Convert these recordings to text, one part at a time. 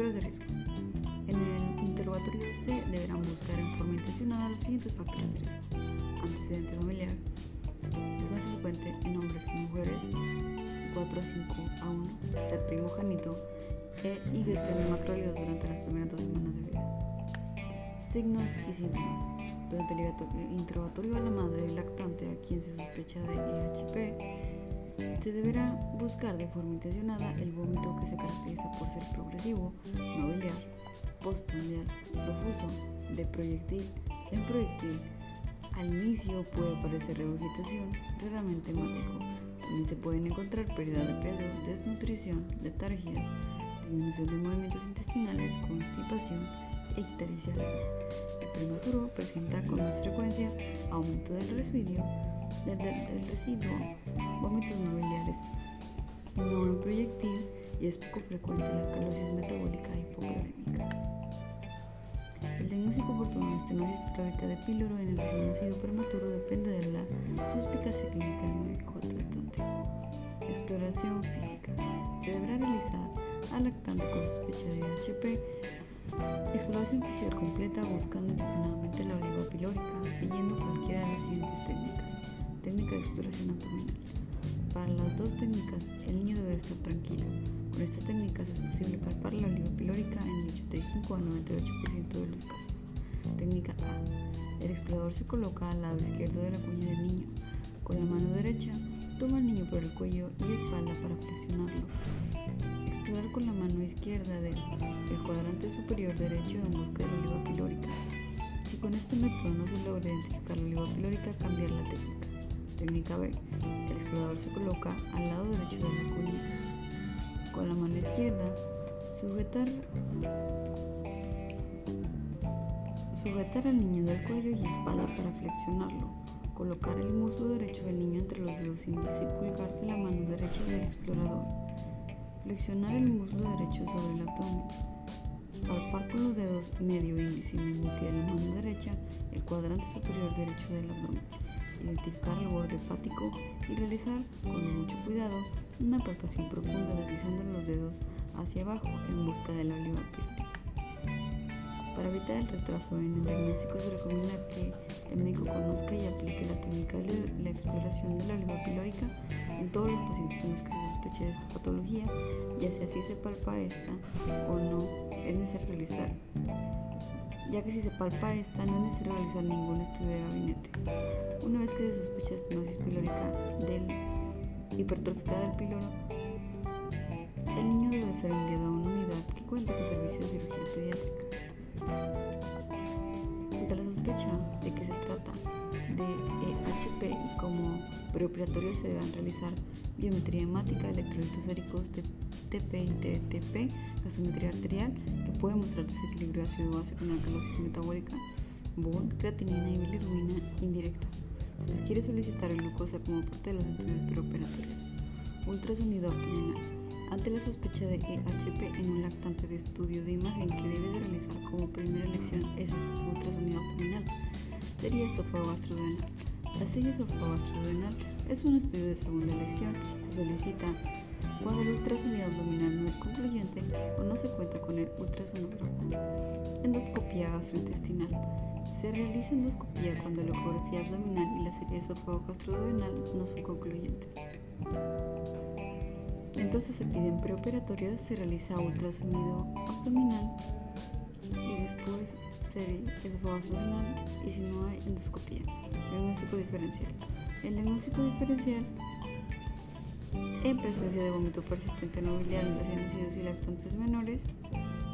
Factores de riesgo. En el interrogatorio se deberán buscar en forma intencionada los siguientes factores de riesgo. Antecedente familiar. Es más frecuente en hombres que mujeres. 4 a 5 a 1. Ser primogénito. E ingestión de macrólidos durante las primeras dos semanas de vida. Signos y síntomas. Durante el interrogatorio a la madre lactante a quien se sospecha de EHP, se deberá buscar de forma intencionada el vómito que se caracteriza por ser progresivo, no biliar, postprandial, profuso, de proyectil, en proyectil. Al inicio puede aparecer regurgitación, raramente hemático. También se pueden encontrar pérdida de peso, desnutrición, letargia, disminución de movimientos intestinales, constipación ictericia El prematuro presenta con más frecuencia aumento del residuo, del, residuo, vómitos no biliares, no en proyectil y es poco frecuente la calosis metabólica hipoclorémica. El diagnóstico oportuno de estenosis pictórica de píloro en el recién nacido prematuro depende de la suspicacia clínica del médico tratante. Exploración física. Se deberá realizar al lactante con sospecha de HP exploración física completa buscando intencionadamente la oliva pilórica, siguiendo cualquiera de las siguientes técnicas. Técnica de exploración abdominal. Para las dos técnicas, el niño debe estar tranquilo. Con estas técnicas es posible palpar la oliva pilórica en el 85 a 98% de los casos. Técnica A. El explorador se coloca al lado izquierdo de la cuña del niño. Con la mano derecha, toma al niño por el cuello y espalda para presionarlo. Explorar con la mano izquierda del cuadrante superior derecho en busca de la oliva pilórica. Si con este método no se logra identificar la oliva pilórica, cambiar la técnica. Técnica B. El explorador se coloca al lado derecho de la cuña. Con la mano izquierda, sujetar, sujetar al niño del cuello y espalda para flexionarlo. Colocar el muslo derecho del niño entre los dedos índice y pulgar de la mano derecha del explorador. Flexionar el muslo derecho sobre el abdomen. Palpar con los dedos medio índice y meñique de la mano derecha el cuadrante superior derecho del abdomen identificar el borde hepático y realizar con mucho cuidado una palpación profunda deslizando los dedos hacia abajo en busca de la oliva pilórica. Para evitar el retraso en el diagnóstico se recomienda que el médico conozca y aplique la técnica de la exploración de la oliva pilórica en todos los pacientes en los que se sospeche de esta patología, ya sea si se palpa esta o no, es necesario realizar ya que si se palpa esta no es necesario realizar ningún estudio de gabinete. Una vez que se sospecha estenosis pilórica del hipertrófica del píloro, el niño debe ser enviado a una unidad que cuente con servicio de cirugía pediátrica. Ante la sospecha de que se trata de EHP y como preoperatorio se deberán realizar biometría hemática, electrolitos séricos, TP y TTP, gasometría arterial, que puede mostrar desequilibrio ácido-base con alcalosis metabólica, BON, creatinina y bilirrubina indirecta. Se sugiere solicitar glucosa como parte de los estudios preoperatorios. Ultrasonido abdominal. Ante la sospecha de EHP en un lactante de estudio de imagen que debe de realizar como primera elección es un ultrasonido abdominal, sería esófago. La serie esófago es un estudio de segunda elección. Se solicita cuando el ultrasonido abdominal no es concluyente o no se cuenta con el ultrasonograma. Endoscopía gastrointestinal. Se realiza endoscopía cuando la ecografía abdominal y la serie esófago gastrodenal no son concluyentes. Entonces se pide en preoperatorio, se realiza ultrasonido abdominal y después serie esófago gastrodenal y si no hay endoscopía. Diagnóstico diferencial. El diagnóstico diferencial en presencia de vómito persistente no biliar en recién nacidos y lactantes menores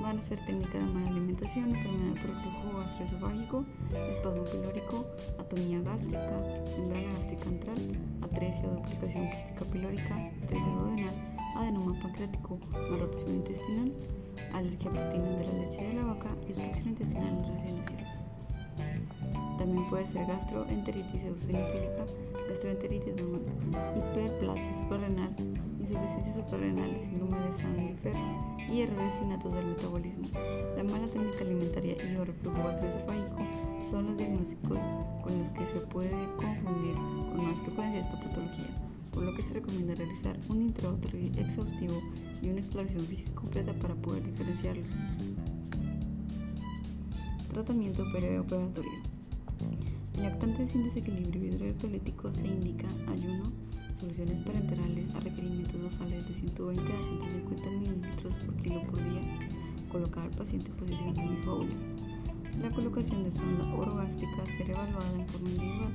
van a ser técnica de mala alimentación, enfermedad por flujo gastroesofágico, espasmo pilórico, atomía gástrica, membrana gástrica antral, atresia, duplicación quística pilórica, atresia duodenal, adenoma pancreático, malrotación intestinal, alergia a proteínas de la leche de la vaca y obstrucción intestinal en recién nacido. También puede ser gastroenteritis eosinofílica, gastroenteritis hiperplasia suprarrenal, insuficiencia suprarrenal, síndrome de Sandifer y errores innatos del metabolismo. La mala técnica alimentaria y o reflujo gastroesofágico son los diagnósticos con los que se puede confundir confundir con más frecuencia esta patología, por lo que se recomienda realizar un introductorio exhaustivo y una exploración física completa para poder diferenciarlos. Tratamiento perioperatorio. En lactantes sin desequilibrio hidroelectrolítico se indica ayuno, soluciones parenterales a requerimientos basales de 120 a 150 mililitros por kilo por día, colocar al paciente en posición semifóbula. La colocación de sonda orogástrica será evaluada en forma individual.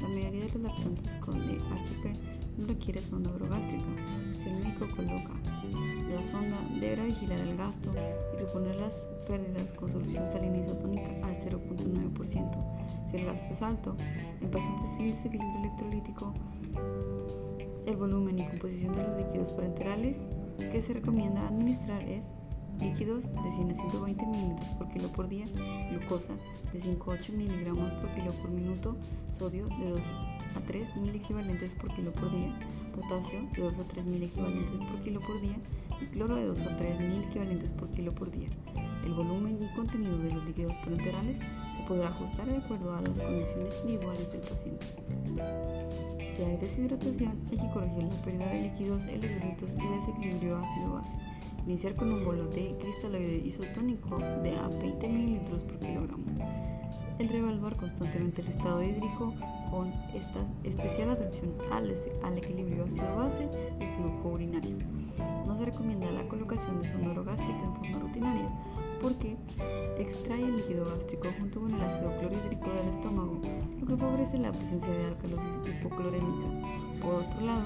La mayoría de los lactantes con DHP no requiere sonda orogástrica. Si el médico coloca la sonda, deberá vigilar el gasto y reponer las pérdidas con solución salina isotónica al 0.9%. Si el gasto es alto, en pacientes sin desequilibrio electrolítico, el volumen y composición de los líquidos parenterales que se recomienda administrar es líquidos de 100 a 120 mililitros por kilo por día, glucosa de 5 a 8 miligramos por kilo por minuto, sodio de 2 a 3 mil equivalentes por kilo por día, potasio de 2 a 3 mil equivalentes por kilo por día y cloro de 2 a 3 mil equivalentes por kilo por día. El volumen y contenido de los líquidos parenterales se podrá ajustar de acuerdo a las condiciones individuales del paciente. Si hay deshidratación, hay que corregir la pérdida de líquidos, electrolitos y desequilibrio ácido-base. Iniciar con un bolo de cristaloide isotónico de a 20 ml por kilogramo. El reevaluar constantemente el estado hídrico con esta especial atención al, al equilibrio ácido-base y flujo urinario. Se recomienda la colocación de sonda orogástrica en forma rutinaria porque extrae líquido gástrico junto con el ácido clorhídrico del estómago, lo que favorece la presencia de alcalosis hipoclorémica. Por otro lado,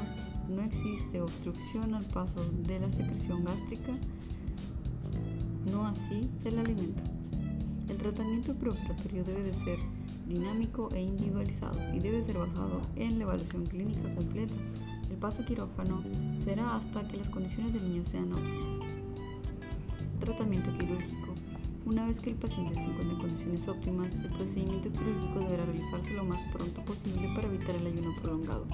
no existe obstrucción al paso de la secreción gástrica, no así del alimento. El tratamiento preoperatorio debe de ser dinámico e individualizado y debe ser basado en la evaluación clínica completa. El paso quirófano será hasta que las condiciones del niño sean óptimas. Tratamiento quirúrgico. Una vez que el paciente se encuentre en condiciones óptimas, el procedimiento quirúrgico deberá realizarse lo más pronto posible para evitar el ayuno prolongado.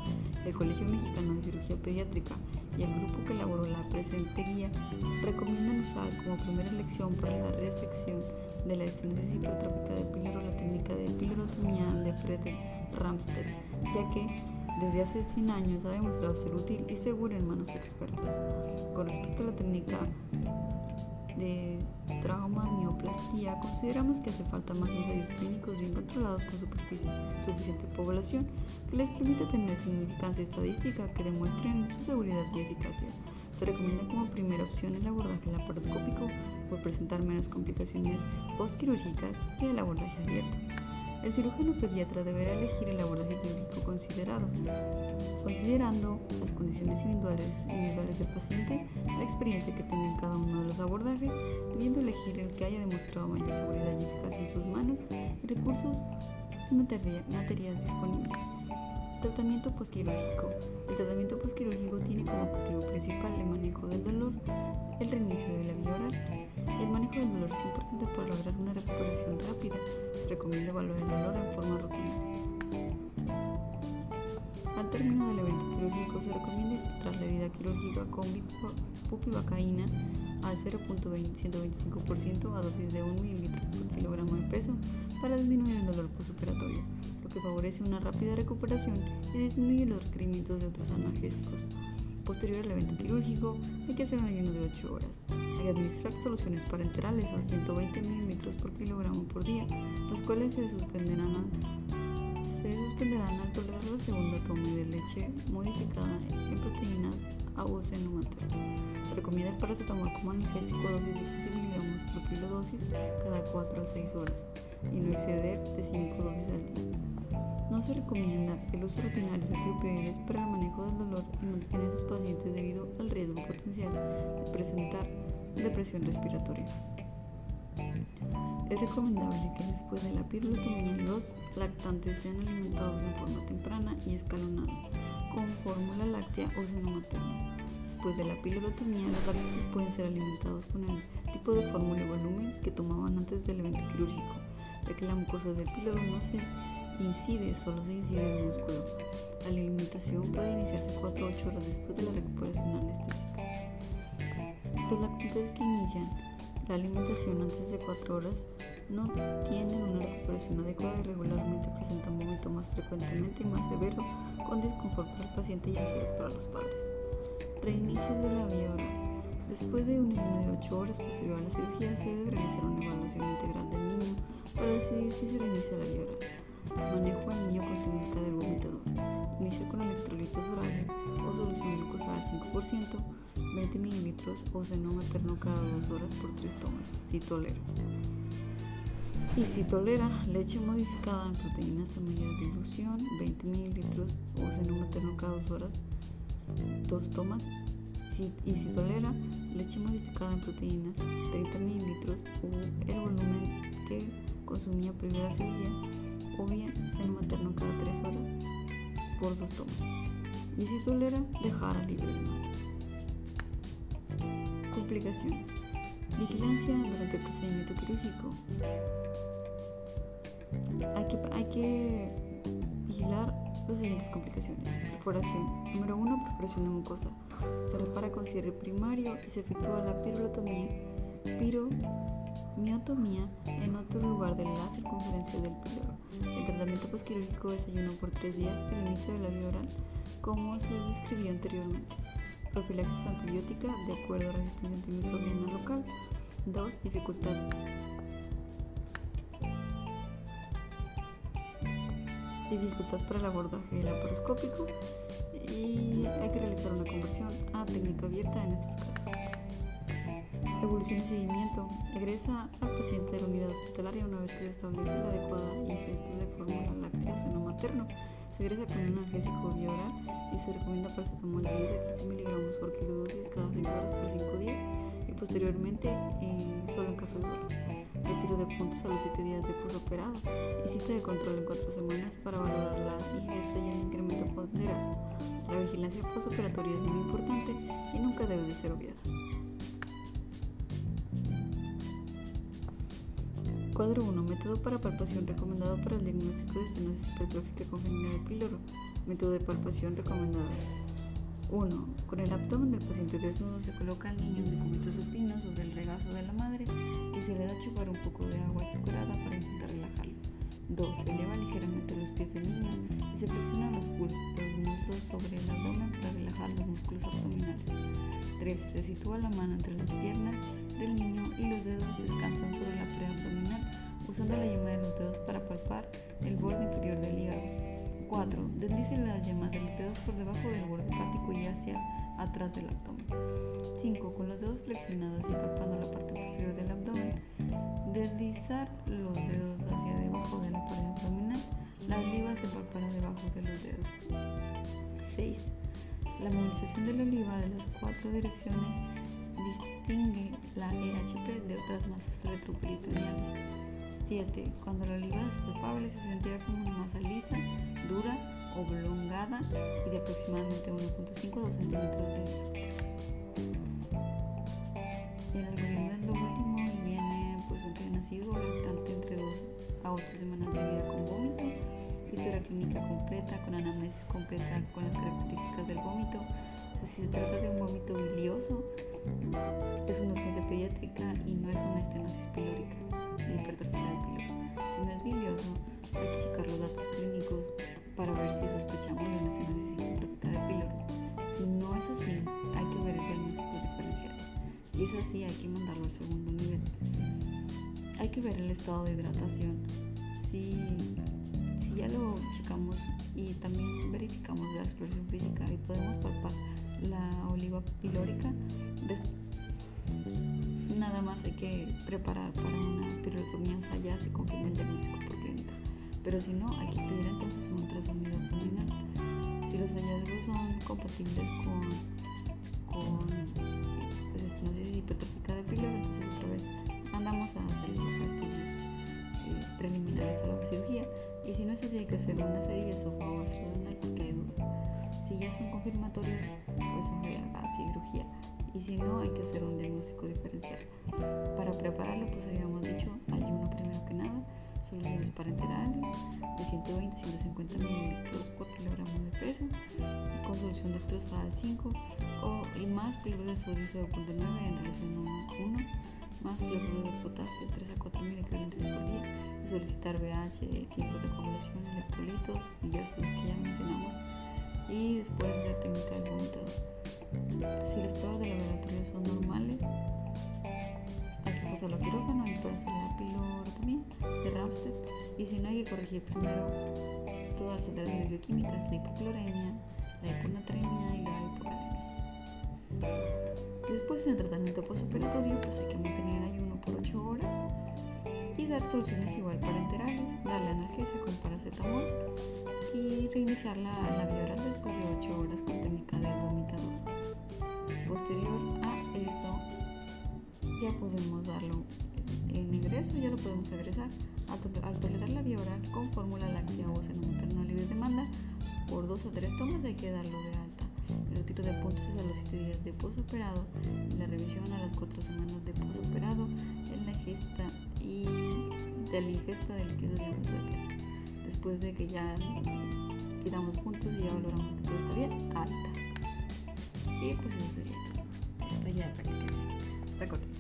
El Colegio Mexicano de Cirugía Pediátrica y el grupo que elaboró la presente guía recomiendan usar como primera elección para la resección de la estenosis hipertrófica de píloro la técnica de pilotomía de Fred Ramstedt, ya que desde hace 100 años ha demostrado ser útil y segura en manos expertas. Con respecto a la técnica de trauma mioplastía, consideramos que hace falta más ensayos clínicos bien controlados con suficiente población que les permita tener significancia estadística que demuestren su seguridad y eficacia. Se recomienda como primera opción el abordaje laparoscópico por presentar menos complicaciones postquirúrgicas que el abordaje abierto. El cirujano pediatra deberá elegir el abordaje quirúrgico considerado, considerando las condiciones individuales, individuales del paciente, la experiencia que tenga en cada uno de los abordajes, debiendo elegir el que haya demostrado mayor seguridad y eficacia en sus manos y recursos y materias disponibles. Tratamiento posquirúrgico. El tratamiento posquirúrgico tiene como objetivo principal el manejo del dolor, el reinicio de la vía oral. El manejo del dolor es importante para lograr una recuperación rápida. Se recomienda evaluar el dolor en forma rutinaria. Al término del evento quirúrgico se recomienda infiltrar la herida quirúrgica con bupivacaína al 0.125% a dosis de 1 ml por kilogramo de peso para disminuir el dolor postoperatorio, lo que favorece una rápida recuperación y disminuye los requerimientos de otros analgésicos. Posterior al evento quirúrgico, hay que hacer un ayuno de 8 horas. Hay que administrar soluciones parenterales a 120 ml por kilogramo por día, las cuales se suspenderán, se suspenderán al tolerar la segunda toma de leche modificada en proteínas a. Se recomienda el paracetamol como analgésico dosis de 15 mg por kilo dosis cada 4 a 6 horas y no exceder de 5 dosis al día. No se recomienda el uso rutinario de opioides para el manejo del dolor en, esos pacientes debido al riesgo potencial de presentar depresión respiratoria. Es recomendable que después de la pirulotomía los lactantes sean alimentados en forma temprana y escalonada con fórmula láctea o seno materno. Después de la pirulotomía, los lactantes pueden ser alimentados con el tipo de fórmula y volumen que tomaban antes del evento quirúrgico, ya que la mucosa del píloro no se incide, solo se incide en el músculo. La alimentación puede iniciarse 4 o 8 horas después de la recuperación anestésica. Los lactantes que inician la alimentación antes de 4 horas no tienen una recuperación adecuada y regularmente presentan vómito más frecuentemente y más severo, con desconfort para el paciente y ansiedad para los padres. Reinicio de la vía oral. Después de un ayuno de 8 horas posterior a la cirugía, se debe realizar una evaluación integral del niño para decidir si se reinicia la vía oral. Manejo al niño con técnica del vomitador. Inicia con electrolitos orales o solución glucosada al 5%, 20 ml o seno materno cada 2 horas por 3 tomas, si tolera. Y si tolera leche modificada en proteínas medida de dilución, 20 ml o seno materno cada 2 horas, 2 tomas. y si tolera leche modificada en proteínas, 30 ml o el volumen que consumía previo a la cirugía, o bien seno materno cada 3 horas por 2 tomas. Y si tolera, dejar a libre Complicaciones. Vigilancia durante el procedimiento quirúrgico. Hay que, hay que vigilar las siguientes complicaciones. Perforación. Número 1. Perforación de mucosa. Se repara con cierre primario y se efectúa la pirulotomía, piromiotomía en otro lugar de la circunferencia del píloro. El tratamiento posquirúrgico es ayuno por 3 días el inicio de la vía oral, como se describió anteriormente. Profilaxis antibiótica de acuerdo a resistencia antimicrobiana local. 2. Dificultad dificultad para el abordaje laparoscópico y hay que realizar una conversión a técnica abierta en estos casos. Evolución y seguimiento. Egresa al paciente de la unidad hospitalaria una vez que se establece la adecuada ingesta de fórmula láctea seno materno. Se egresa con un analgésico vía y se recomienda paracetamol de 10 a 15 miligramos por kilodosis cada 6 horas por 5 días y posteriormente eh, solo en caso de dolor retiro de puntos a los 7 días de posoperado y cita de control en 4 semanas para valorar la ingesta y el incremento ponderal. La vigilancia posoperatoria es muy importante y nunca debe de ser obviada. Cuadro 1. Método para palpación recomendado para el diagnóstico de estenosis hipertrófica congénita de píloro. Método de palpación recomendado. 1. Con el abdomen del paciente desnudo se coloca al niño en decúbito supino sobre el regazo de la madre y se le da a chupar un poco de agua azucarada para intentar relajarlo. 2. Se eleva ligeramente los pies del niño y se presiona los, muslos sobre el abdomen para relajar los músculos abdominales. 3. Se sitúa la mano entre las piernas 4. Deslice las yemas de los dedos por debajo del borde hepático y hacia atrás del abdomen. 5. Con los dedos flexionados y palpando la parte posterior del abdomen, deslizar los dedos hacia debajo de la pared abdominal. La oliva se palpará debajo de los dedos. 6. La movilización de la oliva de las cuatro direcciones distingue la EHP de otras masas retroperitoneales. 7. Cuando la oliva es palpable se sentirá como una masa lisa, dura, oblongada y de aproximadamente 1.5 a 2 centímetros de diámetro. El algoritmo es lo último y viene pues un recién nacido lactante entre 2 a 8 semanas de vida con vómito, historia clínica completa, con anamnesis completa con las características del vómito. Si se trata de un vómito bilioso, es una urgencia pediátrica y no es una estenosis Hay que ver el estado de hidratación. Si, si ya lo checamos y también verificamos la exploración física y podemos palpar la oliva pilórica, nada más hay que preparar para una pirotomía, o sea, ya se confirma el diagnóstico por clínica. Pero si no, hay que pedir entonces un ultrasonido abdominal. Si los hallazgos son compatibles con, con pues, estenosis hipertrófica de píloro, entonces otra vez mandamos a hacer los estudios eh, preliminares a la cirugía. Y si no es así, hay que hacer una serie de esófago porque hay duda. Si ya son confirmatorios, pues se a cirugía y si no hay que hacer un diagnóstico diferencial. Para prepararlo pues habíamos dicho ayuno primero que nada, soluciones parenterales de 120 150 mililitros por kilogramo de peso, con solución dextrosal 5 o, y más cloruro de sodio 0.9 en relación 1 1, más cloruro de potasio 3 a 4 mil equivalentes por día y solicitar BH, tiempos de coagulación, electrolitos y los que ya mencionamos y después la técnica del vomitador. Si las pruebas de laboratorio son normales, hay que pasarlo a quirófano y para hacer la también de Ramstead y si no hay que corregir primero todas las alteraciones bioquímicas, la hipocloremia, la hiponatremia y la hipocalemia. Después en el tratamiento postoperatorio pues hay que mantener ayuno por 8 horas y dar soluciones igual parenterales, darle analgesia con paracetamol y reiniciar la, la vía oral después de 8 horas con técnica del vomitador. Posterior a eso ya podemos darlo en ingreso, ya lo podemos agresar al tolerar la vía oral con fórmula láctea o seno materno libre demanda por 2 a 3 tomas hay que darlo de de puntos es a los 7 días de posoperado, la revisión a las 4 semanas de posoperado, en la gesta y de la ingesta de líquidos de peso. Después de que ya quedamos juntos y ya valoramos que todo está bien, alta. Y pues eso sería todo. Está ya prácticamente. Está cortito.